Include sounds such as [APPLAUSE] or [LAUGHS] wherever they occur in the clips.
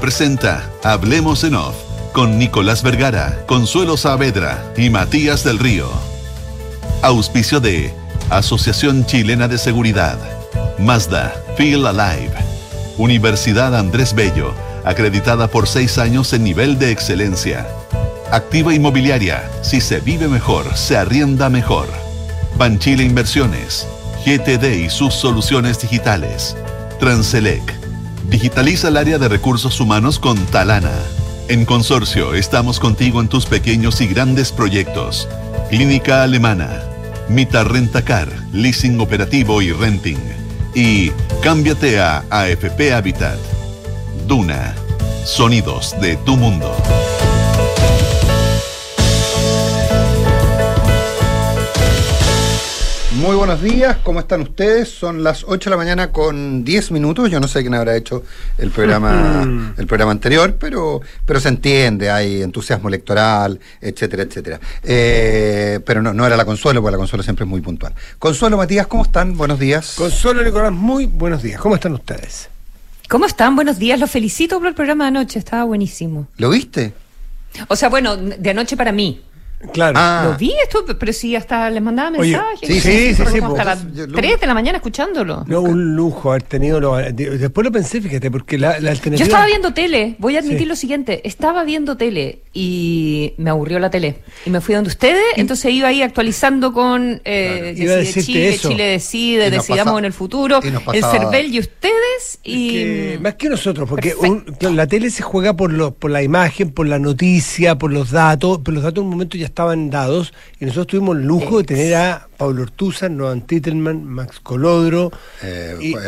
Presenta Hablemos en Off con Nicolás Vergara, Consuelo Saavedra y Matías del Río. Auspicio de Asociación Chilena de Seguridad, Mazda, Feel Alive, Universidad Andrés Bello, acreditada por seis años en nivel de excelencia. Activa Inmobiliaria, si se vive mejor, se arrienda mejor. Banchile Inversiones, GTD y sus soluciones digitales. Transelec, digitaliza el área de recursos humanos con Talana. En Consorcio estamos contigo en tus pequeños y grandes proyectos. Clínica Alemana, Mita Rentacar, Leasing Operativo y Renting. Y cámbiate a AFP Habitat. Duna, sonidos de tu mundo. Muy buenos días, ¿cómo están ustedes? Son las 8 de la mañana con 10 minutos. Yo no sé quién habrá hecho el programa, [LAUGHS] el programa anterior, pero, pero se entiende, hay entusiasmo electoral, etcétera, etcétera. Eh, pero no, no era la Consuelo, porque la Consuelo siempre es muy puntual. Consuelo, Matías, ¿cómo están? Buenos días. Consuelo, Nicolás, muy buenos días. ¿Cómo están ustedes? ¿Cómo están? Buenos días. Los felicito por el programa de anoche. Estaba buenísimo. ¿Lo viste? O sea, bueno, de anoche para mí. Claro. Ah. Lo vi esto, pero sí, hasta les mandaba Oye, mensajes. sí, sí, sí, sí, Hasta pues, las yo lo- 3 de la mañana escuchándolo. No, un lujo haber tenido. lo- de- después lo pensé, fíjate, porque la, la alternativa. Yo estaba viendo tele, voy a admitir Sí. lo siguiente, estaba viendo tele y me aburrió la tele. Y me fui donde ustedes, entonces iba ahí actualizando con eh, Claro, Decide Chile, eso. Chile decide, decidamos pasa- en el futuro, el CERVEL y ustedes. Y que más que nosotros, porque un- la tele se juega por, lo, por la imagen, por la noticia, por los datos, pero los datos en un momento ya estaban dados y nosotros tuvimos el lujo de tener a Pablo Ortuzar, Noam Titelman, Max Colodro Eh, y, eh,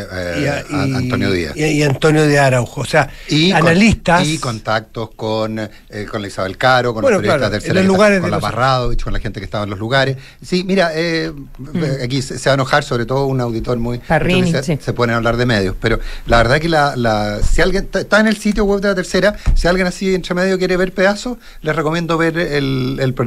y a- a- y- Antonio Díaz. y, y Antonio de Araujo. O sea, Y con- analistas. y contactos con, eh, con la Isabel Caro, con Bueno, los periodistas claro, de en tercera, los lugares con de la los- Parradovich, con la gente que estaba en los lugares. Sí, mira, eh, aquí se, se va a enojar sobre todo un auditor muy... Parrini, se, sí. se pone a hablar de medios, pero la verdad que la, la- si alguien está- está en el sitio web de la tercera, si alguien así entre medio quiere ver pedazos, les recomiendo ver el, el programa,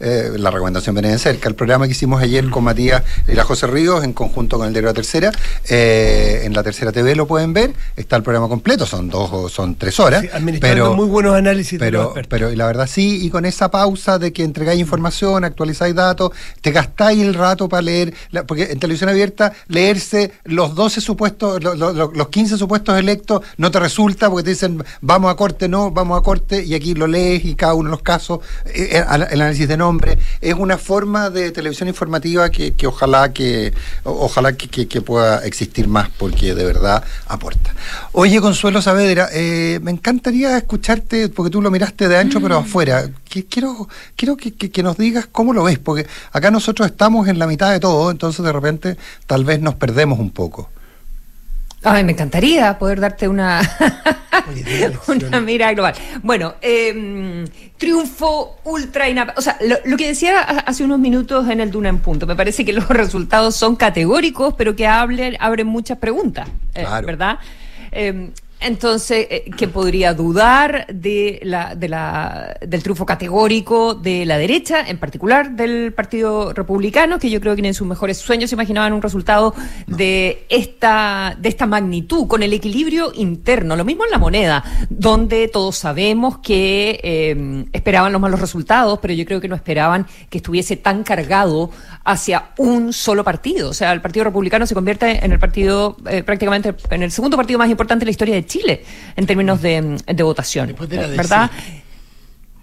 eh, la recomendación viene de cerca, el programa que hicimos ayer con Matías y la José Ríos en conjunto con el diario La Tercera, eh, en la Tercera TV lo pueden ver, está el programa completo, son dos o son tres horas, Sí, administrando pero muy buenos análisis de los pero, expertos. pero y la verdad sí, y con esa pausa de que entregáis información, actualizáis datos, te gastáis el rato para leer, la- porque en televisión abierta leerse los 12 supuestos, lo- lo- lo- los 15 supuestos electos no te resulta porque te dicen vamos a corte, no, vamos a corte, y aquí lo lees y cada uno de los casos, eh, eh, el análisis de nombre, es una forma de televisión informativa que, que ojalá que ojalá que, que- que pueda existir más porque de verdad aporta. Oye, Consuelo Saavedra, eh, me encantaría escucharte, porque tú lo miraste de ancho pero afuera. Que- quiero quiero que nos digas cómo lo ves, porque acá nosotros estamos en la mitad de todo, entonces de repente tal vez nos perdemos un poco. Ay, me encantaría poder darte una, [LAUGHS] una mirada global. Bueno, eh, triunfo ultra inap O sea, lo, lo que decía ha- hace unos minutos en el Duna en Punto, me parece que los [LAUGHS] resultados son categóricos, pero que hablen, abren muchas preguntas, eh, Claro. ¿verdad? Eh, entonces, eh, ¿quién podría dudar de la, de la, del triunfo categórico de la derecha, en particular del Partido Republicano, que yo creo que en sus mejores sueños se imaginaban un resultado de esta, de esta magnitud, con el equilibrio interno? Lo mismo en la moneda, donde todos sabemos que eh, esperaban los malos resultados, pero yo creo que no esperaban que estuviese tan cargado hacia un solo partido. O sea, el Partido Republicano se convierte en el partido, eh, prácticamente en el segundo partido más importante de la historia de Chile en términos de, de votación. Después de la DC. ¿Verdad?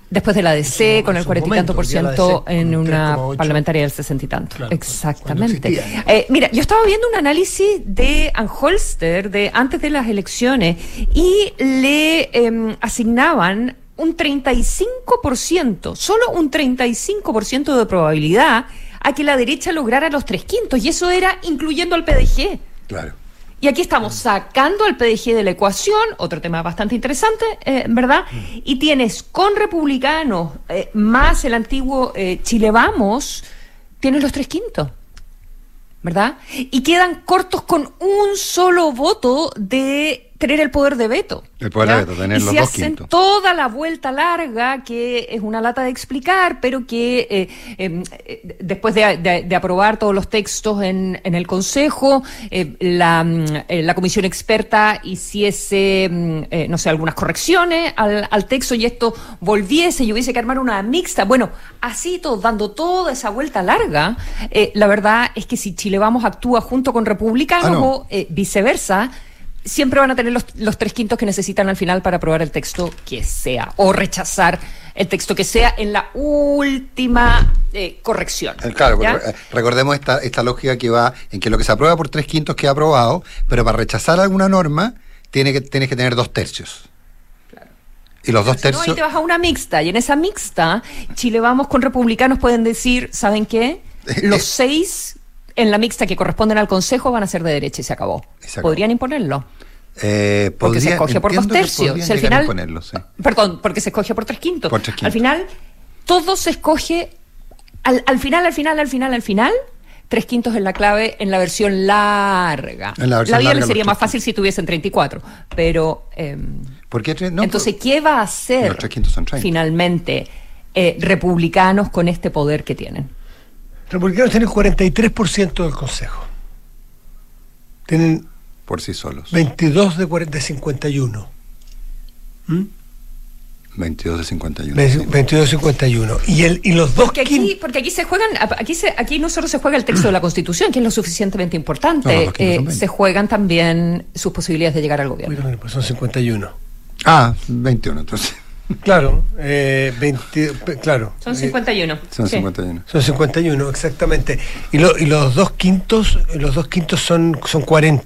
Después de la En DC, su- con el cuarenta y tanto por ciento DC en una 3,8. parlamentaria del sesenta y tanto. Claro, Exactamente. Eh, mira, yo estaba viendo un análisis de Anholster de antes de las elecciones y le em, asignaban un 35%, solo un 35% de probabilidad a que la derecha lograra los tres quintos, y eso era incluyendo al PDG. Claro. Y aquí estamos sacando al PDG de la ecuación, otro tema bastante interesante, eh, ¿verdad? Y tienes con republicanos eh, más el antiguo eh, Chile Vamos, tienes los tres quintos, ¿verdad? Y quedan cortos con un solo voto de tener el poder de veto. El poder ¿ya? de veto, tener y los si dos hacen quintos. toda la vuelta larga, que es una lata de explicar, pero que eh, eh, eh, después de, de- de aprobar todos los textos en, en el Consejo, eh, la, mm, la comisión experta hiciese, mm, no sé, algunas correcciones al, al texto y esto volviese y hubiese que armar una mixta. Bueno, así todo, dando toda esa vuelta larga, la verdad es que si Chile Vamos actúa junto con republicanos Ah, no. o viceversa, siempre van a tener los, los tres quintos que necesitan al final para aprobar el texto que sea o rechazar el texto que sea en la última eh, corrección. Eh, Claro, eh, recordemos esta, esta lógica que va en que lo que se aprueba por tres quintos queda aprobado, pero para rechazar alguna norma tiene que, tienes que tener dos tercios. Y los dos Si no, tercios. te vas a una mixta y en esa mixta Chile Vamos con republicanos pueden decir, ¿saben qué? [LAUGHS] Los seis en la mixta que corresponden al Consejo van a ser de derecha y se acabó. Y se acabó. Podrían imponerlo. eh, Porque se escoge por dos tercios. al final, imponerlo, sí. Perdón, porque se escoge por tres quintos. Por tres quintos. Al final, todo se escoge. Al, al final, al final, al final, al final. Tres quintos es la clave en la versión larga. En la versión vida larga, le sería más fácil si tuviesen 34. Pero. em, ¿Por qué tres? No, entonces, ¿qué va a hacer Los tres quintos son 30. finalmente eh, republicanos con este poder que tienen? Republicanos tienen 43% del Consejo. Tienen por sí solos. 22 de, 40, de 51. ¿Mm? 22 de 51. Ve- sí. 22 de 51. Y, el, y los dos Porque aquí, quin- porque aquí se juegan, aquí se, aquí no solo se juega el texto de la Constitución, que es lo suficientemente importante, No, eh, se juegan también sus posibilidades de llegar al gobierno. Bueno, pues son 51. Ah, 21, entonces. Claro, eh, 20, pe- claro. Son Eh, 51. Son sí. 51. Son 51, exactamente. Y, lo- y los dos quintos, los dos quintos son, son 40%.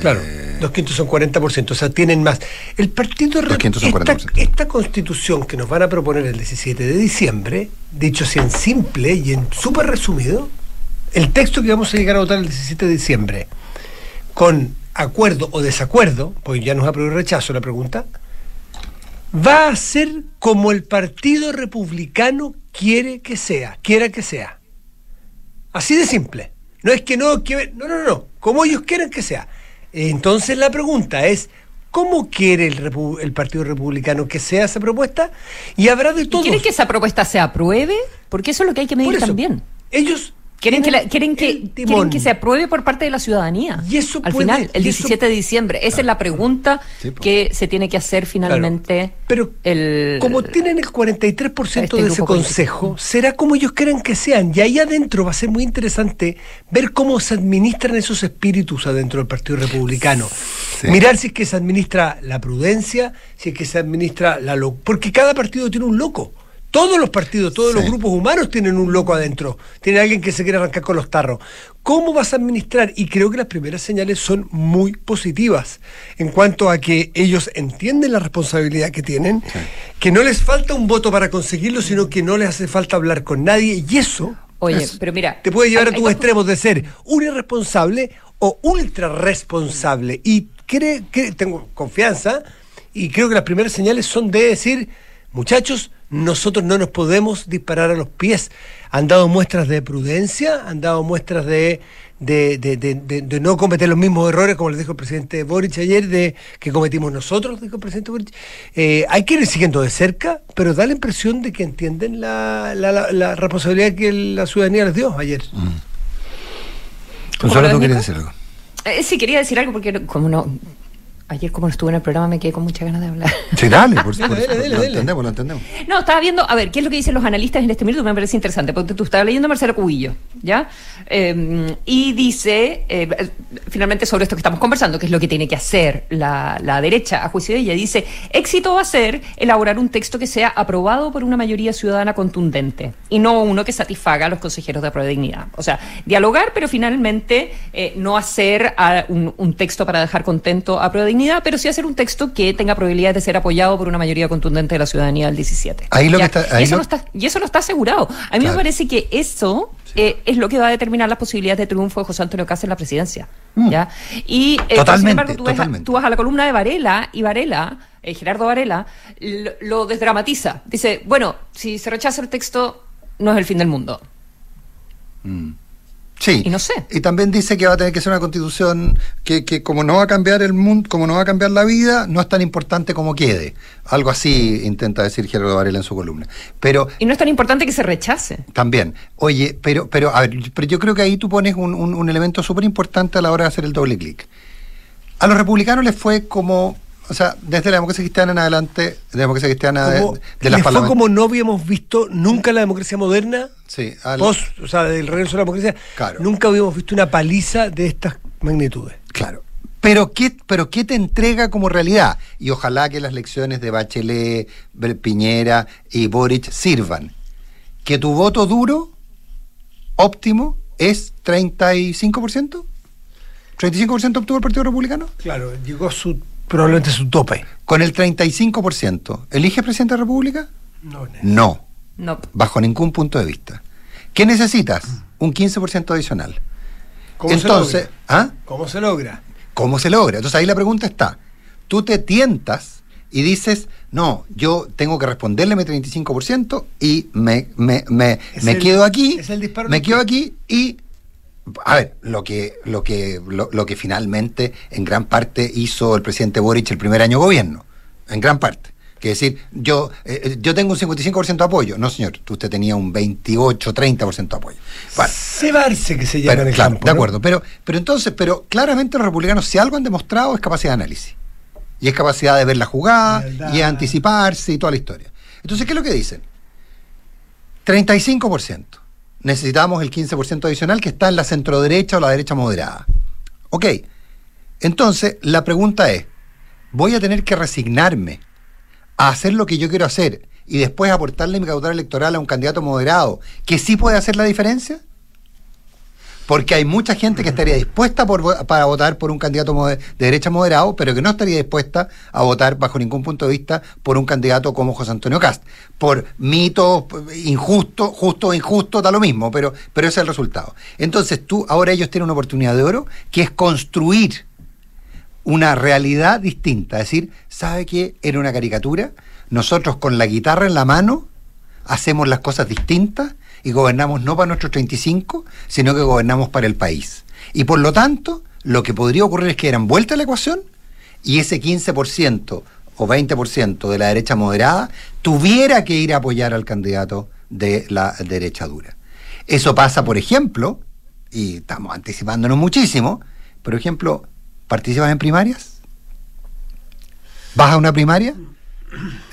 Claro, dos quintos son 40%, o sea, tienen más. El partido Dos quintos son esta, 40%. esta constitución que nos van a proponer el 17 de diciembre, dicho así en simple y en súper resumido, el texto que vamos a llegar a votar el 17 de diciembre, con acuerdo o desacuerdo, pues ya nos aprobó el rechazo la pregunta, va a ser como el Partido Republicano quiere que sea, quiera que sea. Así de simple. No es que no, que, no, no, no, como ellos quieren que sea. Entonces la pregunta es, ¿cómo quiere el, Partido Republicano que sea esa propuesta? Y habrá de ¿Y todo. ¿Quieren que esa propuesta se apruebe? Porque eso es lo que hay que medir también. Ellos Quieren que, la- quieren, que, quieren que se apruebe por parte de la ciudadanía. Y eso Al puede- final, el y eso- 17 de diciembre. Esa es la pregunta Sí, po. que se tiene que hacer finalmente. Pero el, como tienen el 43% este de ese político. consejo, será como ellos quieran que sean. Y ahí adentro va a ser muy interesante ver cómo se administran esos espíritus adentro del Partido Republicano. Sí. Mirar si es que se administra la prudencia, si es que se administra la locura. Porque cada partido tiene un loco. Todos los partidos, todos los grupos humanos tienen un loco adentro. Tiene alguien que se quiere arrancar con los tarros. ¿Cómo vas a administrar? Y creo que las primeras señales son muy positivas en cuanto a que ellos entienden la responsabilidad que tienen, que no les falta un voto para conseguirlo, sino que no les hace falta hablar con nadie. Y eso Oye, es- pero mira. te puede llevar hay- a tus dos- extremos de ser un irresponsable o ultra responsable. Y cre- cre- tengo confianza y creo que las primeras señales son de decir, muchachos, nosotros no nos podemos disparar a los pies. Han dado muestras de prudencia, han dado muestras de, de, de- de- de- de no cometer los mismos errores, como les dijo el presidente Boric ayer, de que cometimos nosotros, dijo el presidente Boric. Eh, hay que ir siguiendo de cerca, pero da la impresión de que entienden la, la- la- la responsabilidad que la ciudadanía les dio ayer. Consuelo, lo tú Nico? decir algo. Eh, sí, quería decir algo porque como no... Ayer como no estuve en el programa me quedé con muchas ganas de hablar. [LAUGHS] Sí, dale, por [LAUGHS] Dale, por- dale, dale, lo entendemos, lo entendemos. No, estaba viendo, a ver, ¿qué es lo que dicen los analistas en este minuto? Me parece interesante, porque tú estabas leyendo a Marcelo Cubillo, ¿ya? Eh, y dice, eh, finalmente sobre esto que estamos conversando, que es lo que tiene que hacer la, la derecha, a juicio de ella, dice, éxito va a ser elaborar un texto que sea aprobado por una mayoría ciudadana contundente, y no uno que satisfaga a los consejeros de de dignidad. O sea, dialogar, pero finalmente eh, no hacer ah, un, un texto para dejar contento a prueba de dignidad, pero sí hacer un texto que tenga probabilidades de ser apoyado por una mayoría contundente de la ciudadanía del 17. Ahí lo ¿Ya? que está- ahí y, eso lo- no está, y eso no está asegurado. A mí Claro. me parece que eso eh, es lo que va a determinar las posibilidades de triunfo de José Antonio Caz en la presidencia. ¿ya? Y, eh, Mm. Totalmente, sin embargo, tú, ves vas a la columna de Varela y Varela, eh, Gerardo Varela, lo, lo desdramatiza. Dice, bueno, si se rechaza el texto, no es el fin del mundo. Mm. Sí. Y no sé. Y también dice que va a tener que ser una constitución que, que como no va a cambiar el mundo, como no va a cambiar la vida, no es tan importante como quede. Algo así intenta decir Gerardo Varela en su columna. Pero Y no es tan importante que se rechace. también, oye, pero, pero, a ver, pero yo creo que ahí tú pones un, un- un elemento súper importante a la hora de hacer el doble clic. A los republicanos les fue como, o sea, desde la democracia cristiana en adelante, de la democracia cristiana de, de las fue como no habíamos visto nunca la democracia moderna, Sí, al- post, o sea, del regreso a la democracia, Claro. nunca habíamos visto una paliza de estas magnitudes. Claro. Pero ¿qué, pero ¿qué te entrega como realidad? Y ojalá que las lecciones de Bachelet, Piñera y Boric sirvan. Que tu voto duro, óptimo, es 35%. ¿35% obtuvo el Partido Republicano? Claro, llegó su probablemente su tope. Con el 35%, ¿elige presidente de la República? No, no. No, bajo ningún punto de vista. ¿Qué necesitas? Un 15% adicional. ¿Cómo Entonces, se logra? ¿ah? ¿Cómo se logra? ¿Cómo se logra? Entonces ahí la pregunta está. Tú te tientas y dices, no, yo tengo que responderle mi 35% y me, me, me, me el- quedo aquí, es el disparo me quedo aquí y, a ver, lo que, lo, que, lo, lo que finalmente en gran parte hizo el presidente Boric el primer año de gobierno, en gran parte. Que decir, yo, eh, eh, yo tengo un 55% de apoyo. No, señor, usted tenía un 28, 30% de apoyo. Cebarse que se llama pero, en el claro, campo. de acuerdo, pero, pero entonces, pero claramente los republicanos, si algo han demostrado, es capacidad de análisis. Y es capacidad de ver la jugada, y anticiparse y toda la historia. Entonces, ¿qué es lo que dicen? 35%. Necesitamos el 15% adicional que está en la centroderecha o la derecha moderada. Ok. Entonces, la pregunta es, ¿voy a tener que resignarme a hacer lo que yo quiero hacer y después aportarle mi caudal electoral a un candidato moderado que sí puede hacer la diferencia? Porque hay mucha gente que estaría dispuesta para votar por un candidato de derecha moderado, pero que no estaría dispuesta a votar bajo ningún punto de vista por un candidato como José Antonio Cast. Por mitos injusto, justo o injusto, da lo mismo, pero, pero ese es el resultado. Entonces tú, ahora ellos tienen una oportunidad de oro, que es construir una realidad distinta. Es decir, ¿sabe qué? Era una caricatura. Nosotros con la guitarra en la mano hacemos las cosas distintas y gobernamos no para nuestros 35, sino que gobernamos para el país. Y por lo tanto, lo que podría ocurrir es que eran vuelta a la ecuación y ese 15% o 20% de la derecha moderada tuviera que ir a apoyar al candidato de la derecha dura. Eso pasa, por ejemplo, y estamos anticipándonos muchísimo, por ejemplo, ¿participas en primarias? ¿Vas a una primaria?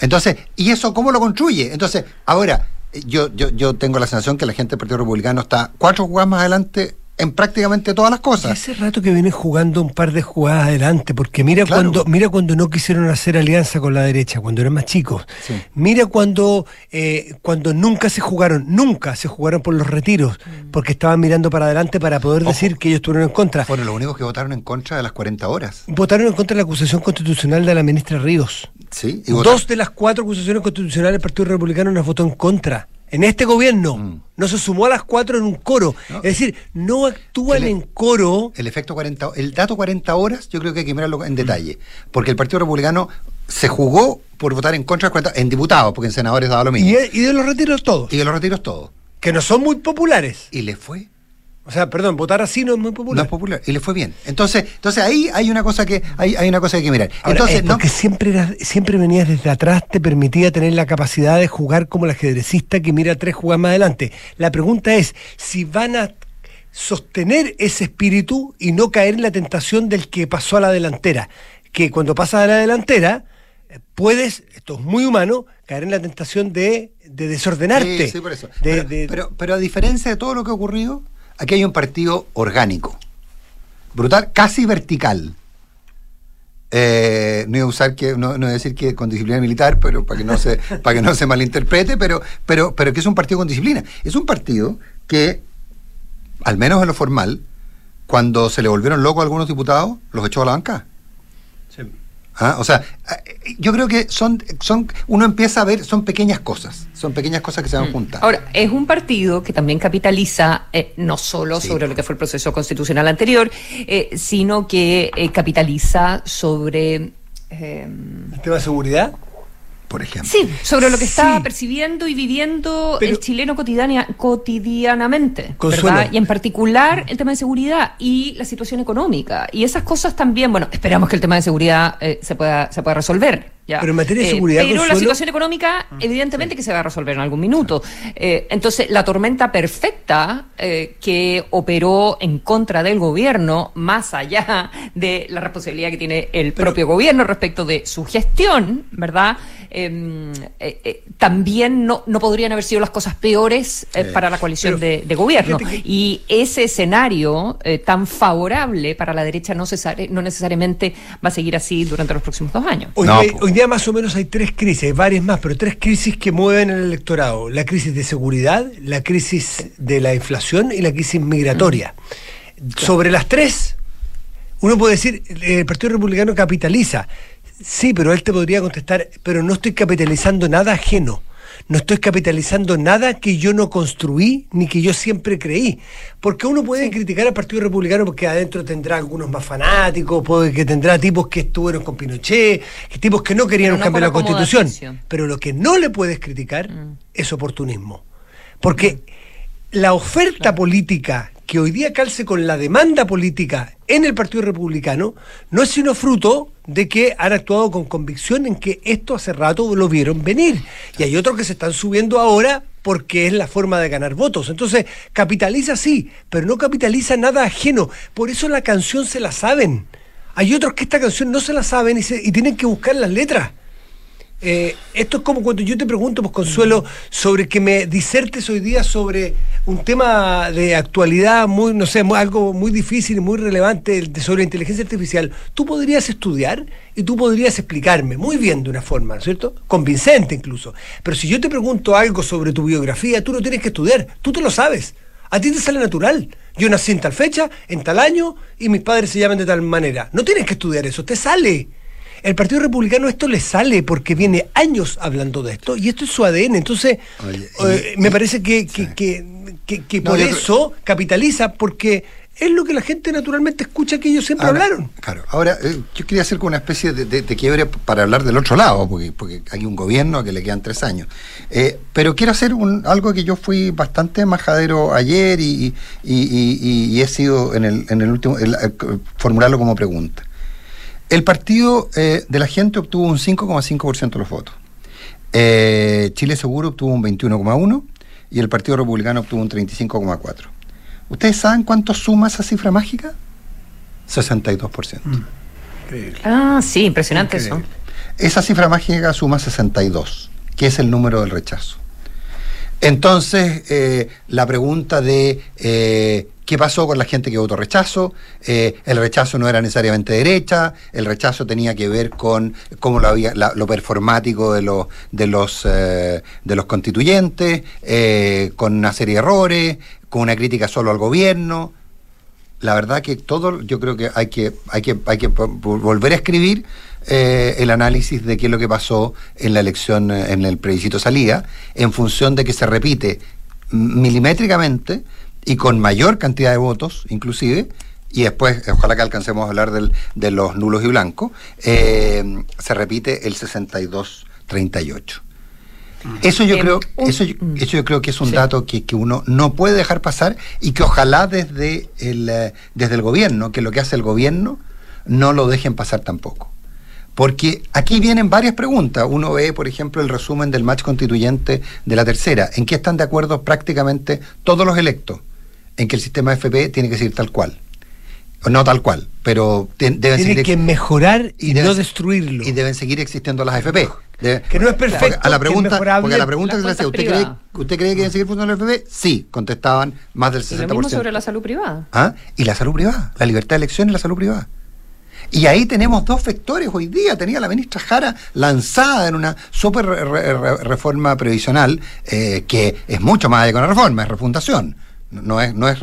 Entonces, ¿y eso cómo lo construye? Entonces, ahora, yo, yo, yo tengo la sensación que la gente del Partido Republicano está cuatro jugadas más adelante en prácticamente todas las Y cosas. hace rato que vienen jugando un par de jugadas adelante, porque mira Claro. cuando mira cuando no quisieron hacer alianza con la derecha, cuando eran más chicos. Sí. Mira cuando eh, cuando nunca se jugaron, nunca se jugaron por los retiros, porque estaban mirando para adelante para poder Ojo. decir que ellos estuvieron en contra. Fueron los únicos que votaron en contra de las 40 horas. Votaron en contra de la acusación constitucional de la ministra Ríos. ¿Sí? Y Dos de las cuatro acusaciones constitucionales del Partido Republicano las votó en contra. En este gobierno. Mm. No se sumó a las cuatro en un coro. No. Es decir, no actúan en coro. El efecto 40, el dato 40 horas, yo creo que hay que mirarlo en detalle, porque el Partido Republicano se jugó por votar en contra de las 40 en diputados, porque en senadores daba lo mismo. Y, y de los retiros todos. Y de los retiros todo. que no son muy populares. Y le fue O sea, perdón, votar así no es muy no popular. es popular y le fue bien. Entonces, entonces ahí hay una cosa que hay, hay una cosa que hay que mirar. Ahora, Entonces, es no porque siempre, eras- siempre venías desde atrás, te permitía tener la capacidad de jugar como el ajedrecista que mira tres jugadas más adelante. La pregunta es si van a sostener ese espíritu y no caer en la tentación del que pasó a la delantera. Que cuando pasas a la delantera, eh, puedes, esto es muy humano, caer en la tentación de, de desordenarte. Sí, sí, por eso. De- pero, de- pero- pero a diferencia de todo lo que ha ocurrido, aquí hay un partido orgánico, brutal, casi vertical. Eh, no iba a usar que, no, no iba a decir que con disciplina militar, pero para que no se, [LAUGHS] para que no se malinterprete, pero, pero, pero que es un partido con disciplina. Es un partido que, al menos en lo formal, cuando se le volvieron locos a algunos diputados, los echó a la banca. Ah, O sea, yo creo que son, son, uno empieza a ver, son pequeñas cosas, son pequeñas cosas que se van juntando. Ahora, es un partido que también capitaliza eh, no solo Sí. sobre lo que fue el proceso constitucional anterior, eh, sino que eh, capitaliza sobre... eh, ¿El tema de seguridad? Por ejemplo. Sí, sobre lo que está Sí. percibiendo y viviendo Pero- el chileno cotidiana- cotidianamente, Consuelo. ¿verdad? Y en particular el tema de seguridad y la situación económica. Y esas cosas también, bueno, esperamos que el tema de seguridad eh, se pueda se pueda resolver. Ya. Pero en materia de Eh, seguridad, Pero la situación económica, evidentemente que se va a resolver en algún minuto. Eh, entonces, la tormenta perfecta eh, que operó en contra del gobierno, más allá de la responsabilidad que tiene el propio gobierno respecto de su gestión, ¿verdad? Eh, eh, eh, también no, no podrían haber sido las cosas peores eh, para la coalición pero de, de gobierno. que- Y ese escenario eh, tan favorable para la derecha no, cesare- no necesariamente va a seguir así durante los próximos dos años. Hoy, No, día, po. hoy día más o menos hay tres crisis, hay varias más, pero tres crisis que mueven el electorado. La crisis de seguridad, la crisis de la inflación y la crisis migratoria. Sobre las tres, uno puede decir, el Partido Republicano capitaliza. Sí, pero él te podría contestar, pero no estoy capitalizando nada ajeno. No estoy capitalizando nada que yo no construí ni que yo siempre creí. Porque uno puede criticar al Partido Republicano porque adentro tendrá algunos más fanáticos, puede que tendrá tipos que estuvieron con Pinochet, tipos que no querían no de la constitución. Pero lo que no le puedes criticar Mm. es oportunismo. Porque la oferta política que hoy día calce con la demanda política en el Partido Republicano no es sino fruto de que han actuado con convicción en que esto hace rato lo vieron venir. Y hay otros que se están subiendo ahora porque es la forma de ganar votos. Entonces, capitaliza sí, pero no capitaliza nada ajeno. Por eso la canción se la saben. Hay otros que esta canción no se la saben y, y tienen que buscar las letras. Eh, esto es como cuando yo te pregunto, pues Consuelo, sobre que me disertes hoy día sobre un tema de actualidad muy, no sé, algo muy difícil, muy relevante sobre inteligencia artificial. Tú podrías estudiar y tú podrías explicarme muy bien de una forma, ¿no es cierto? Convincente incluso. Pero si yo te pregunto algo sobre tu biografía, tú no tienes que estudiar, tú te lo sabes. A ti te sale natural. Yo nací en tal fecha, en tal año, y mis padres se llaman de tal manera. No tienes que estudiar eso, te sale. El Partido Republicano esto le sale porque viene años hablando de esto y esto es su ADN. Entonces, Oye, eh, y- me parece que, que, sí. que- que- que No, por creo- eso capitaliza, porque es lo que la gente naturalmente escucha que ellos siempre Ahora, hablaron. Claro, ahora eh, yo quería hacer como una especie de, de- de quiebre para hablar del otro lado, porque, porque hay un gobierno que le quedan tres años. Eh, pero quiero hacer un, algo que yo fui bastante majadero ayer y, y- y- y- y he sido en el, en el último, el- eh, formularlo como pregunta. El partido eh, de la gente obtuvo un 5,5% de los votos. Eh, Chile Seguro obtuvo un 21,1% y el Partido Republicano obtuvo un 35,4%. ¿Ustedes saben cuánto suma esa cifra mágica? 62%. Ah, sí, impresionante Increíble. Esa cifra mágica suma 62, que es el número del rechazo. Entonces, eh, la pregunta de eh, qué pasó con la gente que votó rechazo, eh, el rechazo no era necesariamente derecha, el rechazo tenía que ver con cómo lo, había, lo performático de, los de, los, eh, de los constituyentes, eh, con una serie de errores, con una crítica solo al gobierno. La verdad que todo, yo creo que hay que, hay que, hay que volver a escribir el análisis de qué es lo que pasó en la elección, en el plebiscito salida, en función de que se repite milimétricamente y con mayor cantidad de votos, inclusive, y después, ojalá que alcancemos a hablar del- de los nulos y blancos, eh, se repite el 62-38. Eso yo Em, creo, eso, yo- mm. eso yo creo que es un Sí. dato que, que uno no puede dejar pasar y que ojalá desde el, eh, desde el gobierno, que lo que hace el gobierno, no lo dejen pasar tampoco. Porque aquí vienen varias preguntas. Uno ve, por ejemplo, el resumen del match constituyente de la tercera, en que están de acuerdo prácticamente todos los electos, en que el sistema FP tiene que seguir tal cual. O No tal cual, pero te- deben Tiene seguir que mejorar y, deben- no destruirlo. y deben seguir existiendo las FP. Debe- Que no es perfecto, Porque a la pregunta, porque a la pregunta que se le hacía, ¿usted cree. ¿usted cree que deben seguir funcionando las FP? Sí, contestaban más del Y 60%. lo mismo sobre la salud privada. ¿Ah? Y la salud privada, la libertad de elección y la salud privada. Y ahí tenemos dos vectores hoy día. Tenía la ministra Jara lanzada en una super re- re- re- reforma previsional, eh, que es mucho más allá que una reforma, es refundación. No es, no, es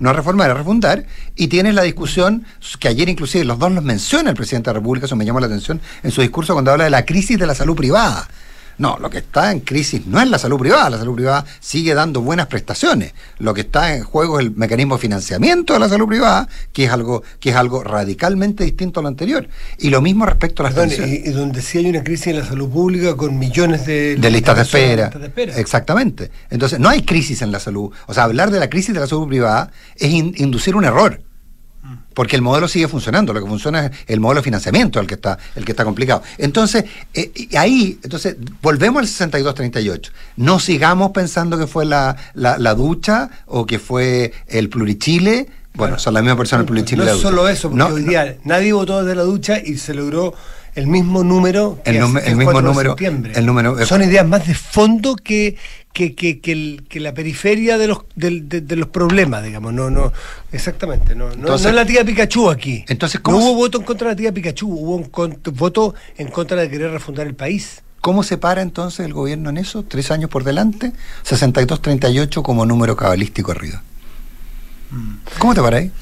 no es reformar, es refundar. Y tienes la discusión que ayer inclusive los dos los menciona el presidente de la República, eso me llamó la atención, en su discurso cuando habla de la crisis de la salud privada. No, lo que está en crisis no es la salud privada, la salud privada sigue dando buenas prestaciones. Lo que está en juego es el mecanismo de financiamiento de la salud privada, que es algo, que es algo radicalmente distinto a lo anterior. Y lo mismo respecto a las Perdón, pensiones. y, y donde sí hay una crisis en la salud pública con millones de, de listas de personas en espera. listas de espera. Exactamente. Entonces, no hay crisis en la salud. O sea, hablar de la crisis de la salud privada es in- inducir un error. Porque el modelo sigue funcionando, lo que funciona es el modelo de financiamiento el que está, el que está complicado. Entonces, eh, ahí, entonces, volvemos al 62-38. No sigamos pensando que fue la, la, la ducha o que fue el plurichile. Bueno, son las mismas personas el plurichile no y la ducha. solo eso, porque No, hoy no. día nadie votó desde la ducha y se logró el mismo número que El mismo 4 de número- septiembre. el número- Son ideas más de fondo que, que, que, que la periferia de los, del- de, de los problemas, digamos. No, no, exactamente. No, no- Entonces- no es la tía Pikachu aquí. Entonces, ¿cómo no se- hubo voto en contra de la tía Pikachu, hubo un con- voto en contra de querer refundar el país. ¿Cómo se para entonces el gobierno en eso? Tres años por delante, 62-38 como número cabalístico arriba. ¿Cómo te paráis?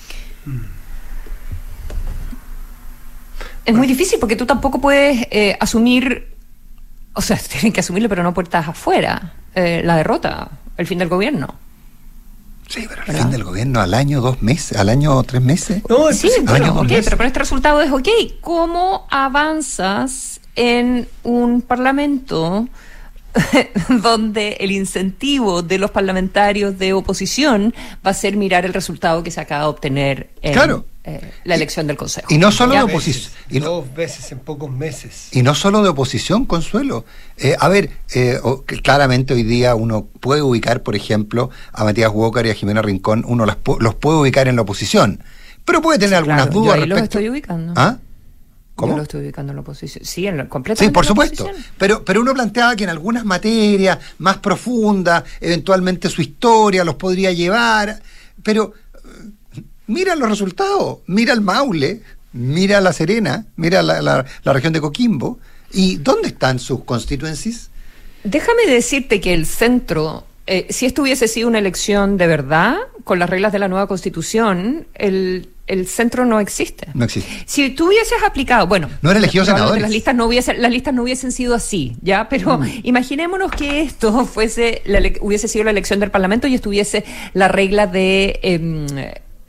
Es muy difícil porque tú tampoco puedes eh, asumir, o sea, [LAUGHS] tienen que asumirlo, pero no puertas afuera, eh, la derrota, el fin del gobierno. Sí, pero el fin del gobierno al año, dos meses, al año, tres meses. No, Sí, pues, bueno, año, dos ok, meses. pero con este resultado es ok. ¿Cómo avanzas en un parlamento [LAUGHS] donde el incentivo de los parlamentarios de oposición va a ser mirar el resultado que se acaba de obtener en Claro. eh, la elección del Consejo? Y no solo Ya. de oposición. Y no, dos veces en pocos meses. y no solo de oposición, Consuelo. Eh, a ver, eh, o- que claramente hoy día uno puede ubicar, por ejemplo, a Matías Walker y a Jimena Rincón, uno las pu- los puede ubicar en la oposición. Pero puede tener algunas Claro, yo dudas los respecto. estoy ubicando. ¿Ah? Yo ¿Cómo? lo estoy ubicando en la oposición. Sí, en la, completamente. Sí, por en la supuesto. oposición. Pero, pero uno planteaba que en algunas materias más profundas, eventualmente su historia los podría llevar. Pero eh, mira los resultados. Mira el Maule, mira La Serena, mira la, la- la región de Coquimbo. ¿Y dónde están sus constituencies? Déjame decirte que el centro, eh, si esto hubiese sido una elección de verdad, con las reglas de la nueva constitución, el, el centro no existe. No existe. Si tú hubieses aplicado, bueno, No era elegido senadores. Las listas no hubiesen, las listas no hubiesen sido así, ya, pero Mm. imaginémonos que esto [LAUGHS] fuese, la hubiese sido la elección del Parlamento y estuviese la regla de em,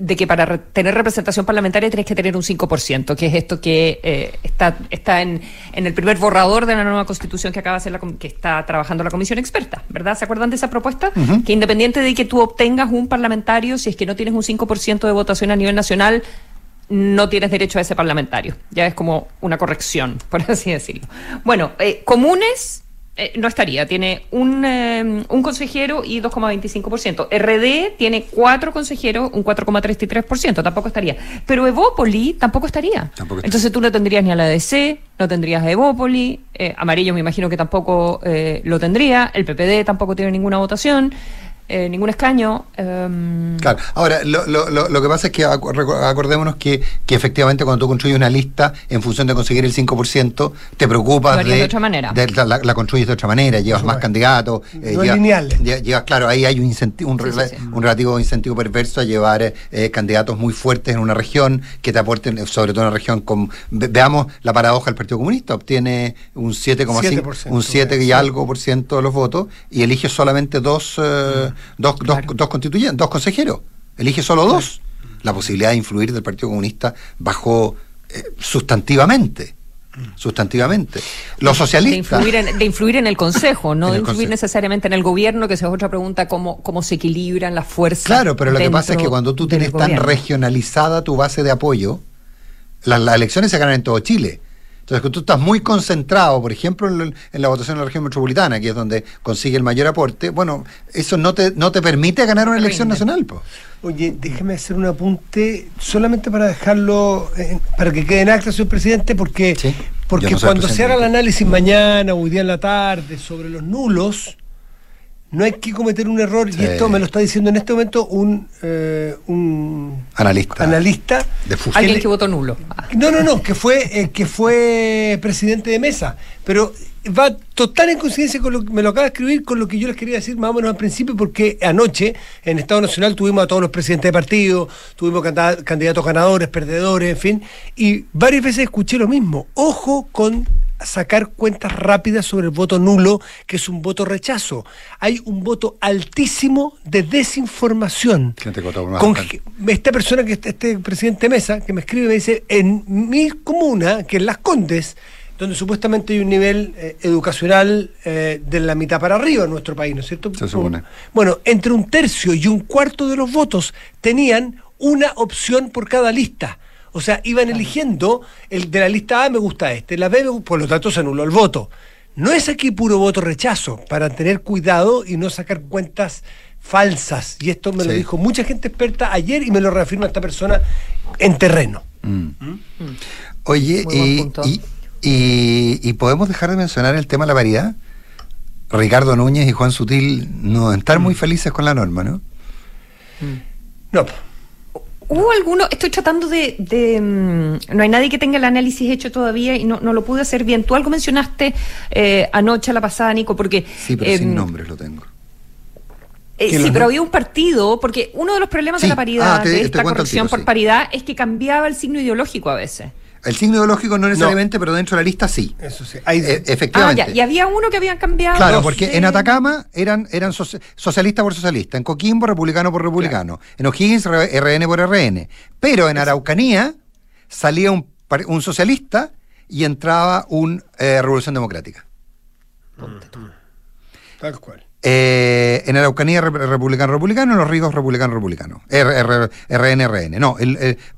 de que para re- tener representación parlamentaria tienes que tener un 5%, que es esto que eh, está, está en, en el primer borrador de la nueva constitución que acaba de hacer la, com- que está trabajando la comisión experta, ¿verdad? ¿Se acuerdan de esa propuesta? Que independiente de que tú obtengas un parlamentario, si es que no tienes un 5% de votación a nivel nacional, no tienes derecho a ese parlamentario. Ya es como una corrección, [LAUGHS] por así decirlo. Bueno, eh, comunes eh, no estaría. Tiene un, eh, un consejero y 2,25%. RD tiene cuatro consejeros, un 4,33%. Tampoco estaría. Pero Evópoli tampoco estaría. Tampoco estaría. Entonces tú no tendrías ni a la DC, no tendrías a Evópoli. eh, Amarillo me imagino que tampoco eh, lo tendría. El PPD tampoco tiene ninguna votación. Eh, ningún escaño. em, Claro. Ahora, lo, lo, lo, que pasa es que acordémonos que, que efectivamente cuando tú construyes una lista en función de conseguir el 5%, te preocupas de, de otra manera. de- la, la construyes de otra manera, llevas más candidatos. eh, No llevas- lineal. lle- llevas, claro, ahí hay un, incenti- un, Sí, rela- sí, sí. un relativo incentivo perverso a llevar eh, candidatos muy fuertes en una región que te aporten, eh, sobre todo en una región con. ve- veamos la paradoja del Partido Comunista, obtiene un 7,5, 7%, un 7 y algo por ciento de los votos y elige solamente dos, eh, dos, dos, Claro. dos constituyentes, dos consejeros. Elige solo dos. La posibilidad de influir del Partido Comunista bajó eh, sustantivamente. Sustantivamente. Los de socialistas. influir, en, de influir en el Consejo, no [LAUGHS] de influir Consejo. necesariamente en el gobierno, que esa es otra pregunta, cómo, cómo se equilibran las fuerzas. Claro, pero lo que pasa es que cuando tú tienes tan gobierno. regionalizada tu base de apoyo, las, las elecciones se ganan en todo Chile. Entonces, cuando tú estás muy concentrado, por ejemplo, en, la- en la votación en la región metropolitana, que es donde consigue el mayor aporte, bueno, eso no te, no te permite ganar una elección rinde. nacional. po. Oye, déjame hacer un apunte solamente para dejarlo, eh, para que quede en acta, señor presidente, porque, Sí, porque no cuando se haga el análisis mañana o hoy día en la tarde sobre los nulos, no hay que cometer un error, Sí. y esto me lo está diciendo en este momento un, eh, un Analista. analista. De Fuji. Alguien le- que votó nulo. Ah. No, no, no, que fue, eh, que fue presidente de mesa. Pero va total en coincidencia con lo que me lo acaba de escribir, con lo que yo les quería decir más o menos al principio, porque anoche en Estado Nacional tuvimos a todos los presidentes de partido, tuvimos candidatos ganadores, perdedores, en fin, y varias veces escuché lo mismo. Ojo con sacar cuentas rápidas sobre el voto nulo, que es un voto rechazo. Hay un voto altísimo de desinformación. Con esta persona, que este presidente Mesa, que me escribe, me dice, en mi comuna, que es Las Condes, donde supuestamente hay un nivel eh, educacional eh, de la mitad para arriba en nuestro país, ¿no es cierto? Se supone. Bueno, entre un tercio y un cuarto de los votos tenían una opción por cada lista. O sea, iban eligiendo el de la lista A me gusta este, la B, por lo tanto se anuló el voto. No es aquí puro voto rechazo, para tener cuidado y no sacar cuentas falsas. Y esto me lo dijo mucha gente experta ayer y me lo reafirma esta persona en terreno. Mm. ¿Mm? Oye, y, y, podemos dejar de mencionar el tema de la paridad. Ricardo Núñez y Juan Sutil no estar muy mm. felices con la norma, ¿no? Mm. No. ¿Hubo alguno? Estoy tratando de, mm, no hay nadie que tenga el análisis hecho todavía y no, lo pude hacer bien. Tú algo mencionaste eh, anoche, a la pasada, Nico, porque... Sí, pero sin em, nombres lo tengo. Eh, sí, pero había un partido, porque uno de los problemas de la paridad, ah, de esta corrección por paridad, es que cambiaba el signo ideológico a veces. El signo ideológico no necesariamente, pero dentro de la lista sí. Eso sí. Eh, efectivamente. Ah, y había uno que habían cambiado. Claro, porque en Atacama eran, eran socialista por socialista, en Coquimbo republicano por republicano, en O'Higgins RN por RN. Pero en Araucanía salía un, un socialista y entraba un eh, Revolución Democrática. Tal cual. Eh, en Araucanía republicano republicano, en los Ríos republicano republicano. RNRN. No,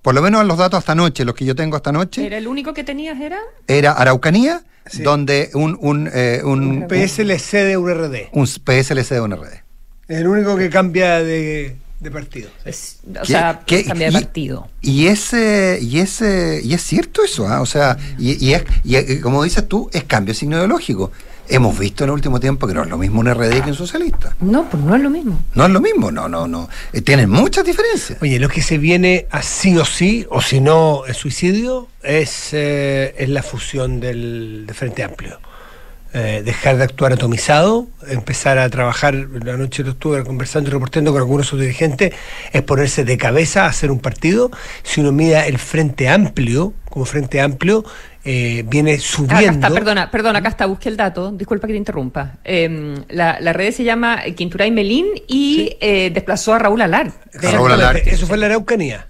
por lo menos los datos hasta anoche, los que yo tengo hasta anoche. ¿Era el único que tenías? ¿Era? Era Araucanía, donde un, un, eh, un, PSLC de URD. Un PSLC de URD. El único que cambia de, partido. o sea, cambia de partido. Y, ese, y ese, y es cierto eso, ¿ah? o sea, y, y, es, y como dices tú, es cambio signo ideológico hemos visto en el último tiempo que no es lo mismo un RD que un socialista. No, pues no es lo mismo. No es lo mismo, no, no, no. Eh, tienen muchas diferencias. Oye, lo que se viene así o sí, o si no, el suicidio, es, eh, es la fusión del de Frente Amplio. Eh, dejar de actuar atomizado, empezar a trabajar, la noche lo estuve conversando y reportando con algunos de sus dirigentes, es ponerse de cabeza a hacer un partido. Si uno mira el Frente Amplio, como Frente Amplio, eh, viene subiendo. Acá está, perdona, perdona, acá está, busqué el dato, disculpa que te interrumpa. Em, la, red se llama Quintura y Melín y eh, desplazó a Raúl Alar. Raúl Alar. Eso fue en la Araucanía.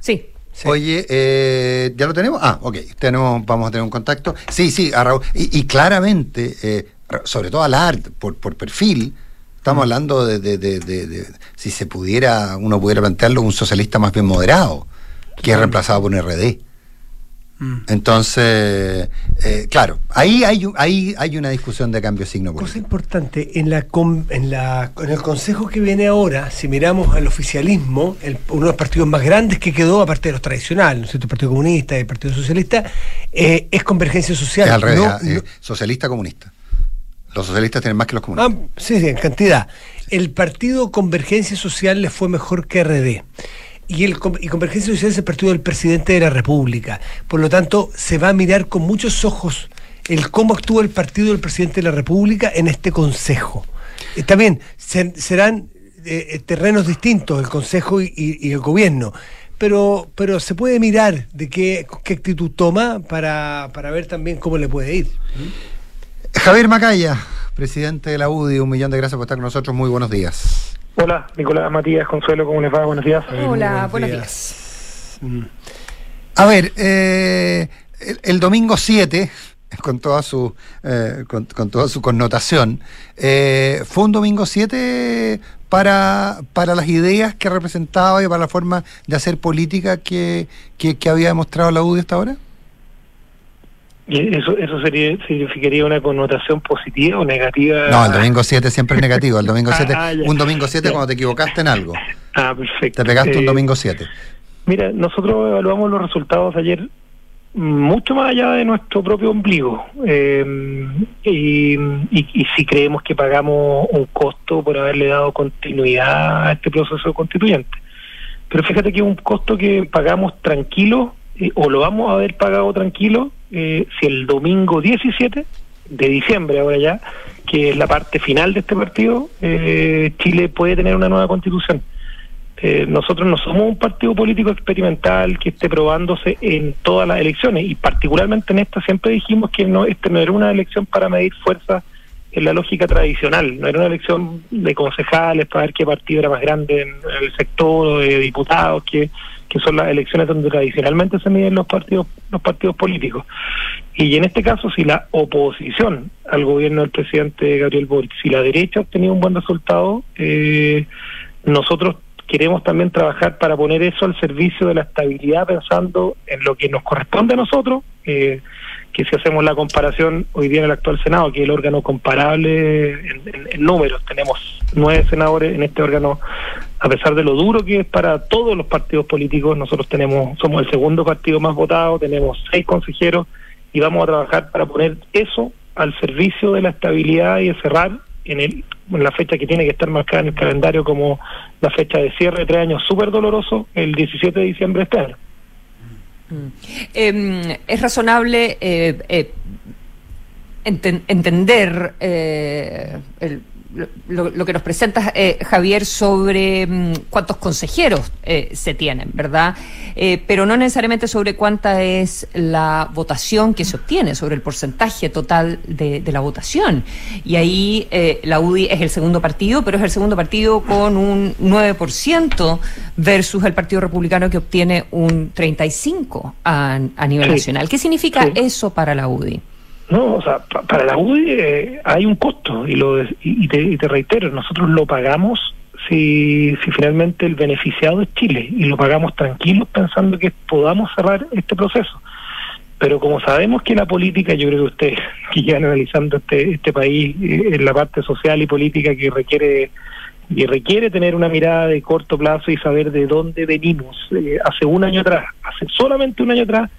Sí. Oye, eh, ¿ya lo tenemos? Ah, ok, tenemos, vamos a tener un contacto. Sí, sí, a Raúl. Y, claramente, sobre todo Alar, por, por perfil, estamos mm. hablando de, de, de, si se pudiera, uno pudiera plantearlo, un socialista más bien moderado, que es reemplazado por un RD. Mm. Entonces, eh, claro, ahí hay, ahí hay una discusión de cambio de signo político. Cosa importante, en, la, en, la, en el consejo que viene ahora, si miramos al oficialismo, uno de los partidos más grandes que quedó, aparte de los tradicionales, ¿no el Partido Comunista y el Partido Socialista, eh, es Convergencia Social. Es al revés, eh, socialista comunista. Los socialistas tienen más que los comunistas. Ah, sí, sí, en cantidad. El partido Convergencia Social le fue mejor que RD y, el, y Convergencia Social es el partido del presidente de la República. Por lo tanto, se va a mirar con muchos ojos el cómo actúa el partido del presidente de la República en este Consejo. Eh, también serán eh, eh, terrenos distintos el Consejo y, el Gobierno, pero, pero se puede mirar de qué, qué actitud toma para, para, ver también cómo le puede ir. Javier Macaya, presidente de la UDI, un millón de gracias por estar con nosotros. Muy buenos días. Hola, Nicolás, Matías, Consuelo, ¿cómo les va? Buenos días. Hola, buenos, días. Mm. A ver, eh, el, domingo 7, [LAUGHS] con toda su, eh, con, toda su connotación, eh, fue un domingo 7 para, para las ideas que representaba y para la forma de hacer política que, que, que había demostrado la UDI hasta ahora? ¿Y eso, eso sería, significaría una connotación positiva o negativa? No, el domingo 7 siempre es negativo. El domingo 7, ah, un domingo 7 cuando te equivocaste en algo. Ah, perfecto. Te pegaste un eh, domingo 7. Mira, nosotros evaluamos los resultados ayer mucho más allá de nuestro propio ombligo. Eh, y, y, si creemos que pagamos un costo por haberle dado continuidad a este proceso constituyente. Pero fíjate que es un costo que pagamos tranquilo, eh, o lo vamos a haber pagado tranquilo, eh, si el domingo 17 de diciembre, ahora ya, que es la parte final de este partido, eh, Chile puede tener una nueva constitución. Eh, nosotros no somos un partido político experimental que esté probándose en todas las elecciones y particularmente en esta siempre dijimos que no este no era una elección para medir fuerza en la lógica tradicional, no era una elección de concejales para ver qué partido era más grande en, el sector, de diputados, que, que son las elecciones donde tradicionalmente se miden los partidos los partidos políticos. Y en este caso, si la oposición al gobierno del presidente Gabriel Boric, si la derecha ha obtenido un buen resultado, eh, nosotros queremos también trabajar para poner eso al servicio de la estabilidad pensando en lo que nos corresponde a nosotros, eh, que si hacemos la comparación hoy día en el actual Senado, que es el órgano comparable en, números, tenemos nueve senadores en este órgano, a pesar de lo duro que es para todos los partidos políticos, nosotros tenemos, somos el segundo partido más votado, tenemos seis consejeros y vamos a trabajar para poner eso al servicio de la estabilidad y de cerrar en, el, en la fecha que tiene que estar marcada en el calendario como la fecha de cierre de tres años súper doloroso, el 17 de diciembre de este año. Mm. Em, es razonable eh, eh, entender eh, el lo, que nos presenta eh, Javier sobre mm, cuántos consejeros eh, se tienen, ¿verdad? Eh, pero no necesariamente sobre cuánta es la votación que se obtiene, sobre el porcentaje total de, la votación. Y ahí la UDI es el segundo partido, pero es el segundo partido con un 9% versus el Partido Republicano que obtiene un 35% a, a nivel nacional. ¿Qué significa eso para la UDI? No, o sea, para la UDI eh, hay un costo y, lo, y, te, reitero, nosotros lo pagamos si, si finalmente el beneficiado es Chile y lo pagamos tranquilos pensando que podamos cerrar este proceso. Pero como sabemos que la política, yo creo que ustedes [LAUGHS] que llevan analizando este, este país eh, en la parte social y política que requiere y requiere tener una mirada de corto plazo y saber de dónde venimos. Eh, hace un año atrás, hace solamente un año atrás,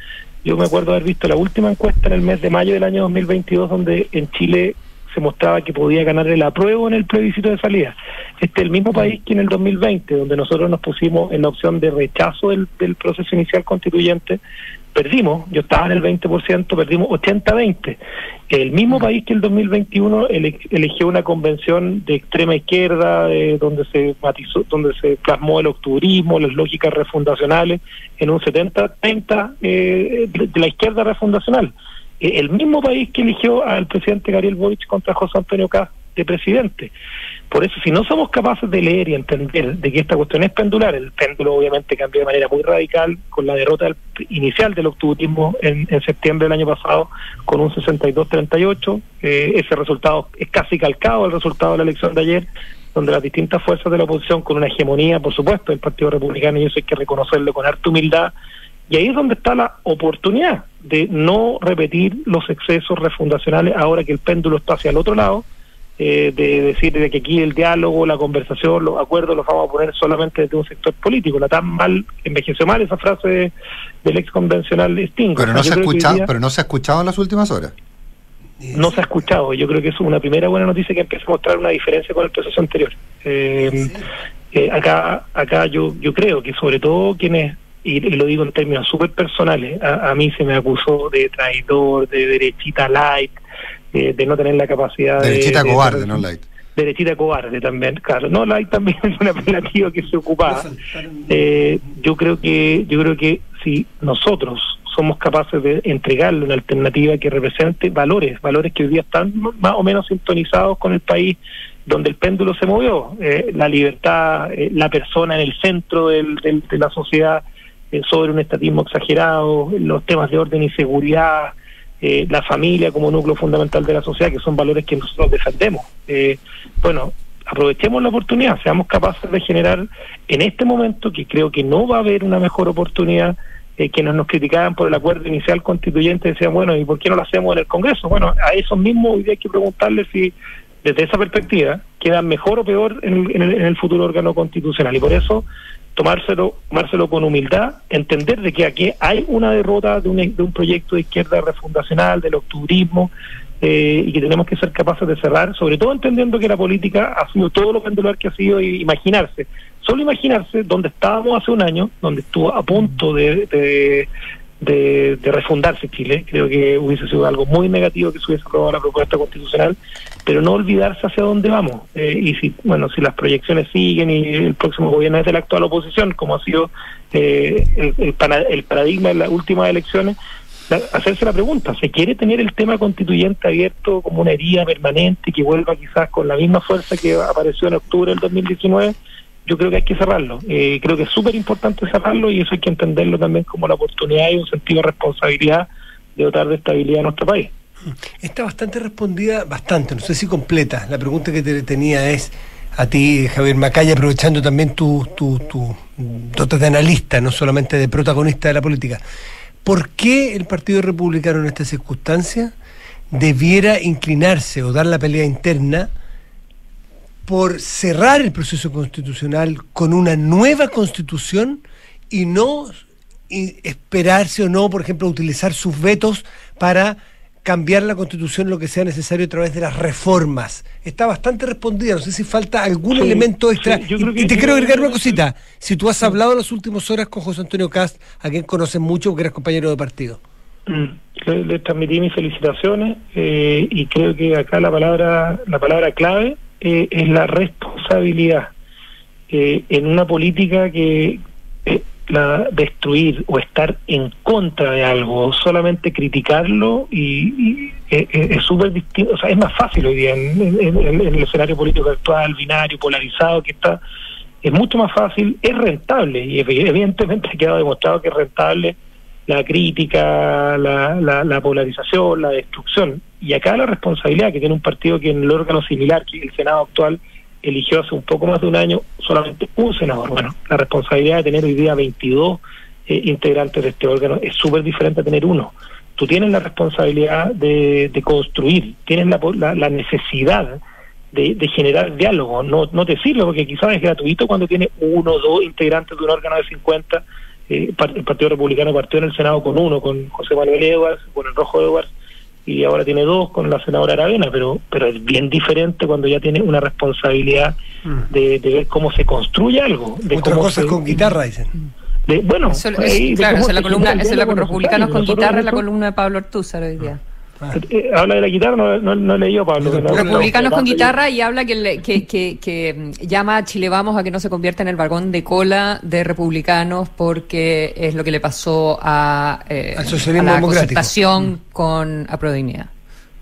yo me acuerdo haber visto la última encuesta en el mes de mayo del año 2022 donde en Chile se mostraba que podía ganar el apruebo en el plebiscito de salida. Este es el mismo país que en el 2020, donde nosotros nos pusimos en la opción de rechazo del, del proceso inicial constituyente, perdimos, yo estaba en el 20%, perdimos 80-20. El mismo país que el 2021 eligió una convención de extrema izquierda, donde se matizó, donde se plasmó el octubrismo, las lógicas refundacionales, en un 70-30 eh, de, la izquierda refundacional. Eh, el mismo país que eligió al presidente Gabriel Boric contra José Antonio Caz de presidente. Por eso, si no somos capaces de leer y entender de que esta cuestión es pendular, el péndulo obviamente cambió de manera muy radical con la derrota inicial del octubrismo en, septiembre del año pasado con un 62-38. Eh, ese resultado es casi calcado el resultado de la elección de ayer, donde las distintas fuerzas de la oposición, con una hegemonía, por supuesto, del Partido Republicano, y eso hay que reconocerlo con harta humildad, y ahí es donde está la oportunidad de no repetir los excesos refundacionales ahora que el péndulo está hacia el otro lado eh, de decir de que aquí el diálogo, la conversación, los acuerdos los vamos a poner solamente desde un sector político. La tan mal, envejeció mal esa frase del ex convencional Sting. Pero no, se ha escuchado, pero no se ha escuchado en las últimas horas. No se ha escuchado. Yo creo que es una primera buena noticia que empieza a mostrar una diferencia con el proceso anterior. Eh, eh, acá, acá yo, yo creo que sobre todo quienes y, lo digo en términos súper personales, a, a, mí se me acusó de traidor, de derechita light, eh, de no tener la capacidad Derechita cobarde, no light. Derechita cobarde también, claro. No, light también [LAUGHS] es un apelativo que se ocupaba. Eh, yo creo que yo creo que si nosotros somos capaces de entregarle una alternativa que represente valores, valores que hoy día están más o menos sintonizados con el país donde el péndulo se movió, eh, la libertad, la persona en el centro del, de la sociedad, sobre un estatismo exagerado, los temas de orden y seguridad, eh, la familia como núcleo fundamental de la sociedad, que son valores que nosotros defendemos. Eh, bueno, aprovechemos la oportunidad, seamos capaces de generar en este momento, que creo que no va a haber una mejor oportunidad, eh, que nos, criticaban por el acuerdo inicial constituyente, decían, bueno, ¿y por qué no lo hacemos en el Congreso? Bueno, a esos mismos hoy hay que preguntarles si desde esa perspectiva quedan mejor o peor en el, en el futuro órgano constitucional. Y por eso tomárselo, tomárselo con humildad, entender de que aquí hay una derrota de un, de un proyecto de izquierda refundacional, del octubrismo, eh, y que tenemos que ser capaces de cerrar, sobre todo entendiendo que la política ha sido todo lo pendular que ha sido y imaginarse, solo imaginarse donde estábamos hace un año, donde estuvo a punto de, de, refundarse Chile. Creo que hubiese sido algo muy negativo que se hubiese aprobado la propuesta constitucional, pero no olvidarse hacia dónde vamos. Eh, y si, bueno, si las proyecciones siguen y el próximo gobierno es de la actual oposición, como ha sido eh, el, el, paradigma en las últimas elecciones, hacerse la pregunta, ¿se quiere tener el tema constituyente abierto como una herida permanente que vuelva quizás con la misma fuerza que apareció en octubre del 2019? Yo creo que hay que cerrarlo. Eh, creo que es súper importante cerrarlo y eso hay que entenderlo también como la oportunidad y un sentido de responsabilidad de dotar de estabilidad a nuestro país. Está bastante respondida, bastante, no sé si completa. La pregunta que te tenía es a ti, Javier Macaya, aprovechando también tu, tu, tu de analista, no solamente de protagonista de la política. ¿Por qué el Partido Republicano en esta circunstancia debiera inclinarse o dar la pelea interna? Por cerrar el proceso constitucional con una nueva constitución y no esperarse o no, por ejemplo, utilizar sus vetos para cambiar la constitución lo que sea necesario a través de las reformas. Está bastante respondida, no sé si falta algún elemento extra. y, te quiero agregar una cosita, si tú has hablado en las últimas horas con José Antonio Cast, a quien conoces mucho porque eres compañero de partido. Mm, le, transmití mis felicitaciones eh, y creo que acá la palabra, la palabra clave eh, es la responsabilidad eh, en una política que eh, la destruir o estar en contra de algo, solamente criticarlo y, es súper distinto, o sea, es más fácil hoy día en, el escenario político actual, binario, polarizado, que está, es mucho más fácil, es rentable y evidentemente ha quedado demostrado que es rentable la crítica, la, la, polarización, la destrucción. Y acá la responsabilidad que tiene un partido que en el órgano similar, que el Senado actual eligió hace un poco más de un año solamente un senador. Bueno, la responsabilidad de tener hoy día 22 eh, integrantes de este órgano es súper diferente a tener uno. Tú tienes la responsabilidad de, construir, tienes la, la, necesidad de, de, generar diálogo. No, no te sirve porque quizás es gratuito cuando tiene uno o dos integrantes de un órgano de 50 eh, el Partido Republicano partió en el Senado con uno, con José Manuel Edwards, con el Rojo Edwards, y ahora tiene dos con la senadora Aravena, pero pero es bien diferente cuando ya tiene una responsabilidad mm. de, ver cómo se construye algo. De Otras cosas con guitarra, dicen. bueno, claro, es la columna, es la republicanos con guitarra, es la columna de Pablo Ortúzar hoy día. Eh, habla de la guitarra, no, no, no he leído Pablo. Republicanos con guitarra y habla que, que, que, que, mm, llama a Chile Vamos a que no se convierta en el vagón de cola de republicanos porque es lo que le pasó a, eh, a la concertación con Aprodignidad.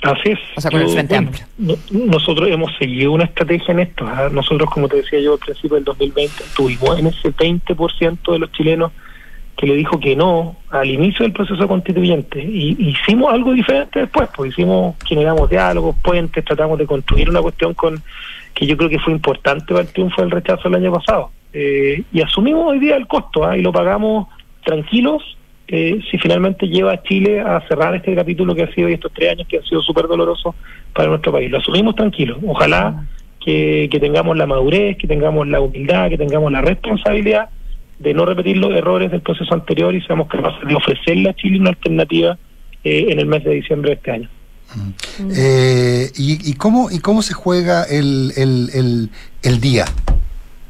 Así es. O sea, con el Frente Amplio. nosotros hemos seguido una estrategia en esto. ¿ah? Nosotros, como te decía yo al principio del 2020, tuvimos en ese 20% de los chilenos que le dijo que no al inicio del proceso constituyente. Y hicimos algo diferente después, pues hicimos, generamos diálogos, puentes, tratamos de construir una cuestión con que yo creo que fue importante para el triunfo del rechazo el año pasado. Eh, y asumimos hoy día el costo ¿ah? y lo pagamos tranquilos eh, si finalmente lleva a Chile a cerrar este capítulo que ha sido estos tres años que han sido súper dolorosos para nuestro país. Lo asumimos tranquilos. Ojalá que, que tengamos la madurez, que tengamos la humildad, que tengamos la responsabilidad de no repetir los errores del proceso anterior y seamos capaces de ofrecerle a Chile una alternativa eh, en el mes de diciembre de este año. Eh, y, cómo, ¿Y cómo se juega el, el, el, día?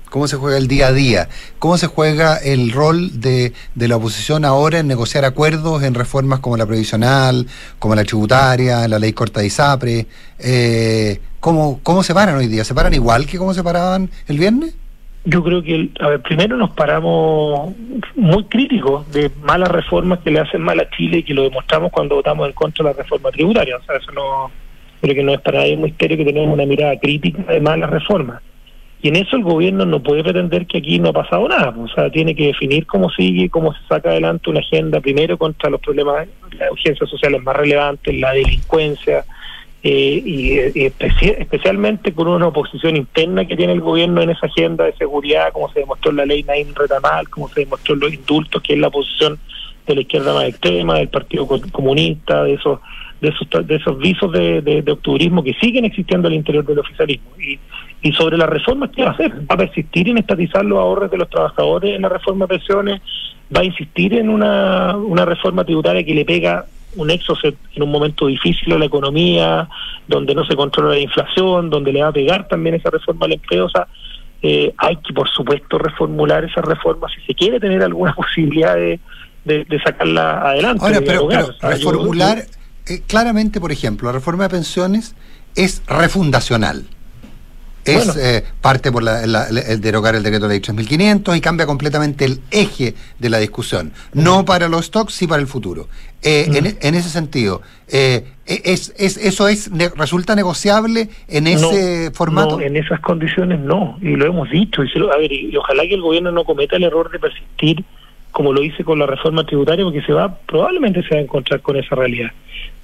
¿Cómo se juega el día a día? ¿Cómo se juega el rol de, de, la oposición ahora en negociar acuerdos en reformas como la previsional, como la tributaria, la ley corta de ISAPRE? Eh, ¿cómo, ¿Cómo se paran hoy día? ¿Se paran igual que cómo se paraban el viernes? Yo creo que, a ver, primero nos paramos muy críticos de malas reformas que le hacen mal a Chile y que lo demostramos cuando votamos en contra de la reforma tributaria. O sea, eso no, creo que no es para nadie un misterio que tenemos una mirada crítica de malas reformas. Y en eso el gobierno no puede pretender que aquí no ha pasado nada. O sea, tiene que definir cómo sigue, cómo se saca adelante una agenda, primero contra los problemas, las urgencias sociales más relevantes, la delincuencia, eh, y, eh, especialmente con una oposición interna que tiene el gobierno en esa agenda de seguridad, como se demostró en la ley Naim Retamal, como se demostró en los indultos, que es la posición de la izquierda más extrema, del Partido Comunista, de esos de esos, de esos visos de, de, octubrismo que siguen existiendo al interior del oficialismo. Y, y sobre las reformas, ¿qué va a hacer? ¿Va a persistir en estatizar los ahorros de los trabajadores en la reforma de pensiones? ¿Va a insistir en una, una reforma tributaria que le pega un éxodo en un momento difícil de la economía, donde no se controla la inflación, donde le va a pegar también esa reforma al empleo. O sea, eh, hay que, por supuesto, reformular esas reformas si se quiere tener alguna [LAUGHS] posibilidad de, de, de sacarla adelante. Ahora, pero, dialogar. pero O sea, yo- reformular, eh, claramente, por ejemplo, la reforma de pensiones es refundacional. Es Bueno. eh, parte por la- la- el derogar el decreto de ley 3500 y cambia completamente el eje de la discusión. No para los stocks, sí para el futuro. Eh, en, en ese sentido, eh, es, es- ¿eso es ne- resulta negociable en ese No, formato? No, en esas condiciones no, y lo hemos dicho. Y, se lo- a ver, y ojalá que el gobierno no cometa el error de persistir como lo hice con la reforma tributaria, porque se va, probablemente se va a encontrar con esa realidad.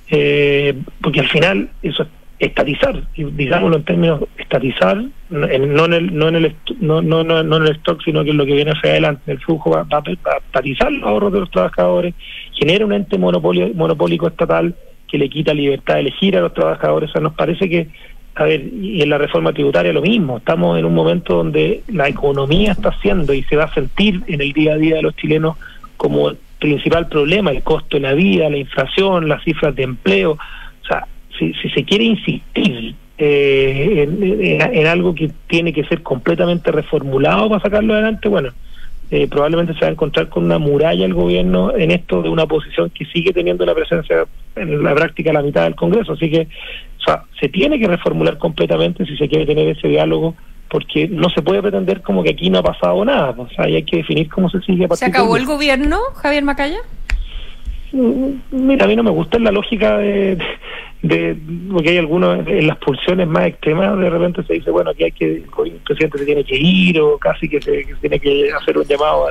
Eh, porque al final eso es estatizar, digámoslo en términos estatizar, no en, el no en el no, no, no, en el stock, sino que en lo que viene hacia adelante. El flujo va, a estatizar los ahorros de los trabajadores, genera un ente monopolio, monopólico estatal que le quita libertad de elegir a los trabajadores. O sea, nos parece que, a ver, y en la reforma tributaria lo mismo, estamos en un momento donde la economía está haciendo y se va a sentir en el día a día de los chilenos como principal problema, el costo de la vida, la inflación, las cifras de empleo. O sea, si, si se quiere insistir eh, en, en- en algo que tiene que ser completamente reformulado para sacarlo adelante, bueno, eh, probablemente se va a encontrar con una muralla el gobierno en esto de una oposición que sigue teniendo la presencia en la práctica la mitad del Congreso. Así que, o sea, se tiene que reformular completamente si se quiere tener ese diálogo, porque no se puede pretender como que aquí no ha pasado nada. O sea, y hay que definir cómo se sigue a ¿Se acabó el gobierno, Javier Macaya? Mira, a mí no me gusta la lógica de, de- porque hay algunos en las pulsiones más extremas de repente se dice bueno aquí hay que el presidente se tiene que ir o casi que se, que se tiene que hacer un llamado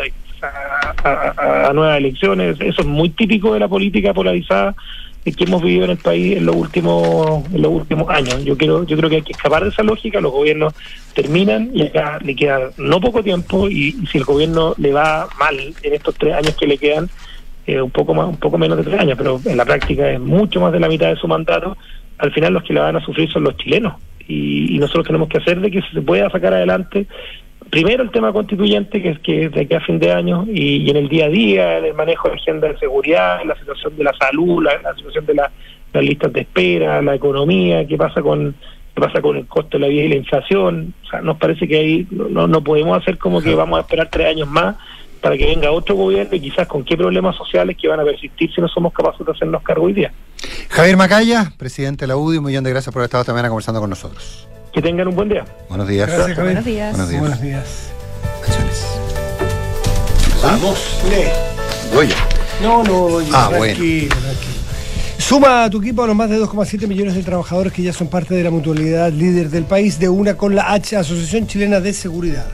a, nuevas elecciones. Eso es muy típico de la política polarizada que hemos vivido en el país en los últimos en los últimos años. Yo quiero yo creo que hay que escapar de esa lógica. Los gobiernos terminan y acá le queda no poco tiempo y si el gobierno le va mal en estos tres años que le quedan eh, un poco más, un poco menos de tres años, pero en la práctica es mucho más de la mitad de su mandato. Al final los que la van a sufrir son los chilenos y, y nosotros tenemos que hacer de que se pueda sacar adelante primero el tema constituyente que es que de aquí a fin de año y, y en el día a día, en el manejo de agenda de seguridad, en la situación de la salud, la, la situación de la- las listas de espera, la economía, qué pasa con qué pasa con el costo de la vida y la inflación. O sea, nos parece que ahí no- no podemos hacer como que vamos a esperar tres años más para que venga otro gobierno y quizás con qué problemas sociales que van a persistir si no somos capaces de hacernos cargo hoy día. Javier Macaya, presidente de la UDI, un millón de gracias por haber estado esta mañana conversando con nosotros. Que tengan un buen día. Buenos días. Gracias, Javier. Buenos días. Buenos días. Buenos días. Vamos. Goya. No, no, Ah, tranquilo, tranquilo. Suma a tu equipo a los más de 2,7 millones de trabajadores que ya son parte de la mutualidad líder del país, de una con la H, Asociación Chilena de Seguridad.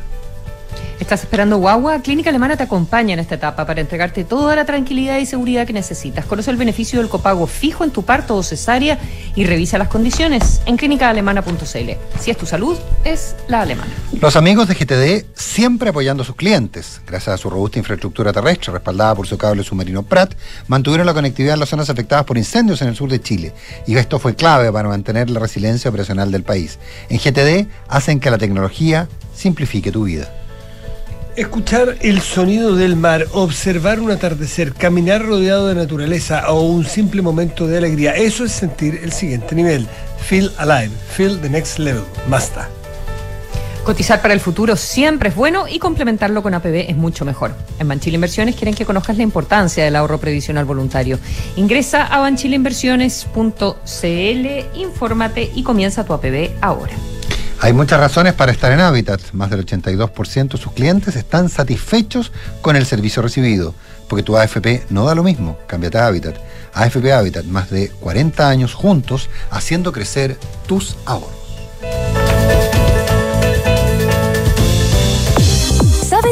¿Estás esperando guagua? Clínica Alemana te acompaña en esta etapa para entregarte toda la tranquilidad y seguridad que necesitas. Conoce el beneficio del copago fijo en tu parto o cesárea y revisa las condiciones en clínicaalemana.cl. Si es tu salud, es la alemana. Los amigos de GTD siempre apoyando a sus clientes. Gracias a su robusta infraestructura terrestre, respaldada por su cable submarino Prat, mantuvieron la conectividad en las zonas afectadas por incendios en el sur de Chile. Y esto fue clave para mantener la resiliencia operacional del país. En GTD hacen que la tecnología simplifique tu vida. Escuchar el sonido del mar, observar un atardecer, caminar rodeado de naturaleza o un simple momento de alegría, eso es sentir el siguiente nivel. Feel alive, feel the next level. Basta. Cotizar para el futuro siempre es bueno y complementarlo con APB es mucho mejor. En Banchile Inversiones quieren que conozcas la importancia del ahorro previsional voluntario. Ingresa a banchileinversiones.cl, infórmate y comienza tu APB ahora. Hay muchas razones para estar en Habitat. Más del 82% de sus clientes están satisfechos con el servicio recibido. Porque tu AFP no da lo mismo. Cámbiate a Habitat. AFP Habitat, más de 40 años juntos haciendo crecer tus ahorros.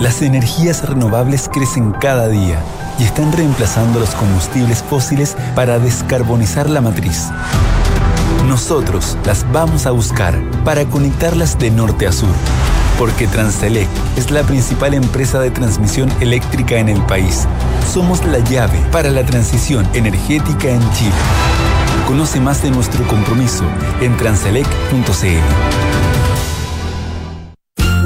Las energías renovables crecen cada día y están reemplazando los combustibles fósiles para descarbonizar la matriz. Nosotros las vamos a buscar para conectarlas de norte a sur, porque Transelec es la principal empresa de transmisión eléctrica en el país. Somos la llave para la transición energética en Chile. Conoce más de nuestro compromiso en transelec.cl.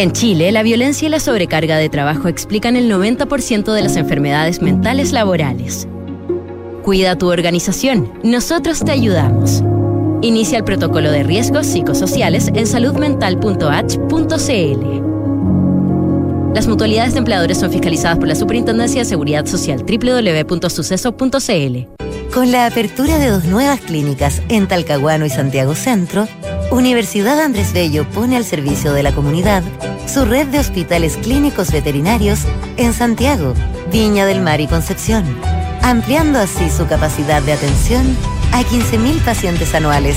En Chile, la violencia y la sobrecarga de trabajo explican el 90% de las enfermedades mentales laborales. Cuida tu organización. Nosotros te ayudamos. Inicia el protocolo de riesgos psicosociales en saludmental.h.cl. Las mutualidades de empleadores son fiscalizadas por la Superintendencia de Seguridad Social www.suceso.cl. Con la apertura de dos nuevas clínicas en Talcahuano y Santiago Centro, Universidad Andrés Bello pone al servicio de la comunidad su red de hospitales clínicos veterinarios en Santiago, Viña del Mar y Concepción ampliando así su capacidad de atención a 15.000 pacientes anuales.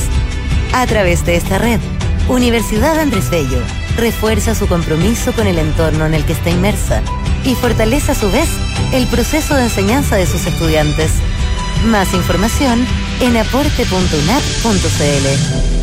A través de esta red, Universidad Andrés Bello refuerza su compromiso con el entorno en el que está inmersa y fortalece a su vez el proceso de enseñanza de sus estudiantes. Más información en aporte.unap.cl.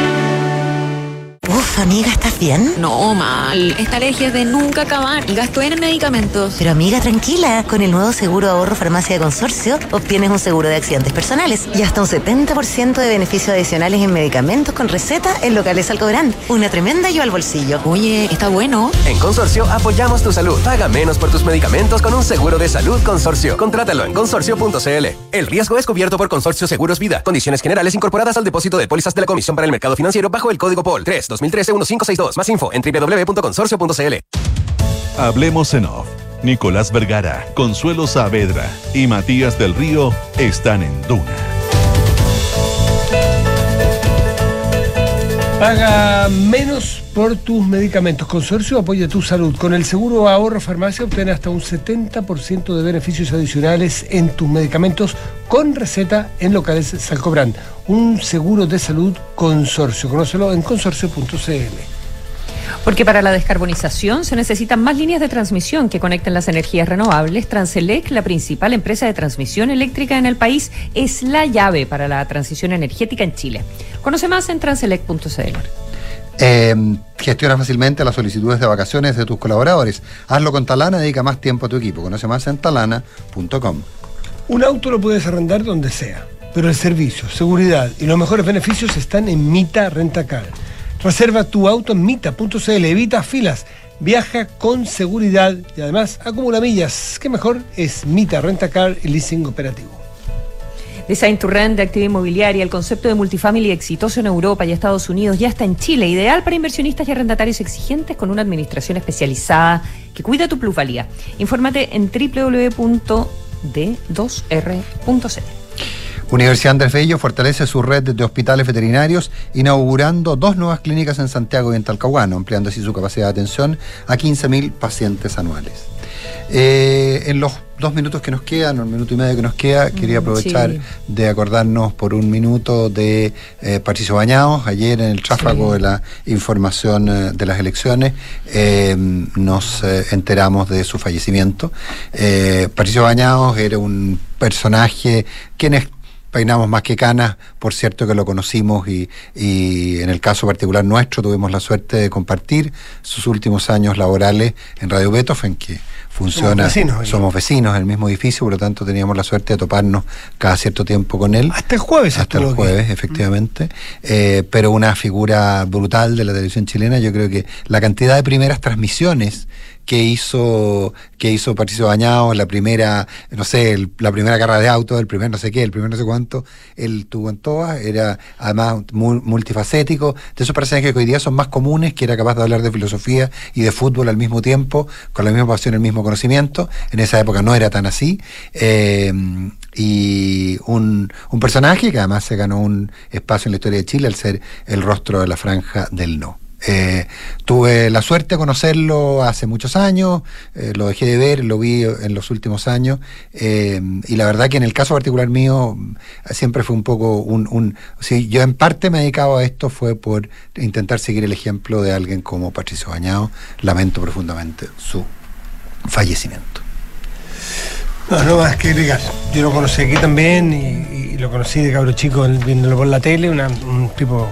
Uf, amiga, ¿estás bien? No, mal. Esta alergia es de nunca acabar. Gasto en medicamentos. Pero amiga, tranquila. Con el nuevo seguro ahorro farmacia de consorcio, obtienes un seguro de accidentes personales y hasta un 70% de beneficios adicionales en medicamentos con receta en locales Alcobrán. Una tremenda yo al bolsillo. Oye, está bueno. En Consorcio apoyamos tu salud. Paga menos por tus medicamentos con un seguro de salud Consorcio. Contrátalo en consorcio.cl. El riesgo es cubierto por Consorcio Seguros Vida. Condiciones generales incorporadas al depósito de pólizas de la Comisión para el Mercado Financiero bajo el código POL 3 2013-1562. Más info en www.consorcio.cl. Hablemos en off. Nicolás Vergara, Consuelo Saavedra y Matías del Río están en Duna. Paga menos por tus medicamentos. Consorcio apoya tu salud. Con el seguro ahorro farmacia obtén hasta un 70% de beneficios adicionales en tus medicamentos con receta en locales Salcobrand. Un seguro de salud consorcio. Conócelo en consorcio.cl. Porque para la descarbonización se necesitan más líneas de transmisión que conecten las energías renovables. Transelec, la principal empresa de transmisión eléctrica en el país, es la llave para la transición energética en Chile. Conoce más en transelec.cl. Eh, gestiona fácilmente las solicitudes de vacaciones de tus colaboradores. Hazlo con Talana, dedica más tiempo a tu equipo. Conoce más en talana.com. Un auto lo puedes arrendar donde sea, pero el servicio, seguridad y los mejores beneficios están en Mita Rentacar. Reserva tu auto en mita.cl, evita filas, viaja con seguridad y además acumula millas. ¿Qué mejor? Es Mita Rentacar y Leasing Operativo. Design to Rent de actividad inmobiliaria, el concepto de multifamily exitoso en Europa y Estados Unidos ya está en Chile, ideal para inversionistas y arrendatarios exigentes con una administración especializada que cuida tu plusvalía. Infórmate en www.d2r.cl. Universidad Andrés Bello fortalece su red de hospitales veterinarios, inaugurando dos nuevas clínicas en Santiago y en Talcahuano, ampliando así su capacidad de atención a 15.000 pacientes anuales. Eh, en los dos minutos que nos quedan, el minuto y medio que nos queda, quería aprovechar sí. de acordarnos por un minuto de eh, Patricio Bañados. Ayer en el tráfago Sí. de la información eh, de las elecciones eh, nos enteramos de su fallecimiento. Patricio Bañados era un personaje quienes peinamos más que canas, por cierto que lo conocimos y, y en el caso particular nuestro tuvimos la suerte de compartir sus últimos años laborales en Radio Beethoven, que funciona, Somos vecinos somos vecinos en el mismo edificio, por lo tanto teníamos la suerte de toparnos cada cierto tiempo con él. Hasta el jueves. Hasta el jueves, efectivamente. Eh, pero una figura brutal de la televisión chilena. Yo creo que la cantidad de primeras transmisiones que hizo que hizo Patricio Bañados, la primera, no sé, el- la primera carrera de auto, el primer no sé qué, el primer no sé cuánto, él tuvo en todas, era además mu- multifacético, de esos personajes que hoy día son más comunes, que era capaz de hablar de filosofía y de fútbol al mismo tiempo, con la misma pasión, el mismo conocimiento. En esa época no era tan así. Eh, y un, un personaje que además se ganó un espacio en la historia de Chile al ser el rostro de la franja del no. Eh, tuve la suerte de conocerlo hace muchos años, eh, lo dejé de ver, lo vi en los últimos años, eh, y la verdad que en el caso particular mío mm, siempre fue un poco un... un sí, yo en parte me he dedicado a esto fue por intentar seguir el ejemplo de alguien como Patricio Bañado, lamento profundamente su fallecimiento. No, no más que agregar. Yo lo conocí aquí también y, lo conocí de cabro chico viéndolo por la tele, un tipo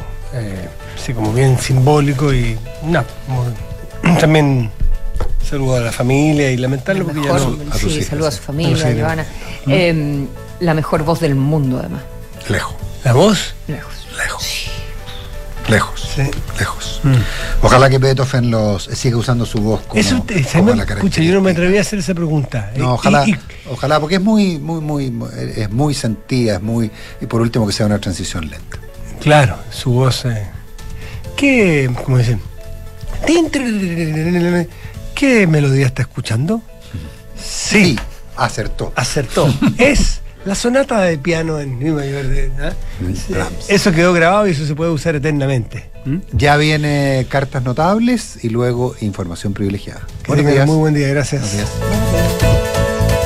así como bien simbólico y no, como- también saludo a la familia y lamentarlo porque ya Mejor- no. sí, saludos a su familia, A. Giovanna. ¿Mm? Eh, la mejor voz del mundo, además. Lejos. ¿La voz? Lejos. Lejos. Lejos. Lejos. Ojalá que Beethoven los siga usando su voz como, Eso te- se como me- la escucha, yo no me atreví a hacer esa pregunta. No, Eh, ojalá, y- y- ojalá, porque es muy, muy, muy, muy- es muy sentida, es muy, y por último que sea una transición lenta. claro, su voz. eh, ¿Qué, cómo dicen? ¿Qué melodía está escuchando? Sí. acertó. Acertó. [LAUGHS] es la sonata de piano en mi mayor de. Sí, Eso quedó grabado y eso se puede usar eternamente. Ya viene cartas notables y luego información privilegiada. Tengan muy buen día, gracias. Buenos días.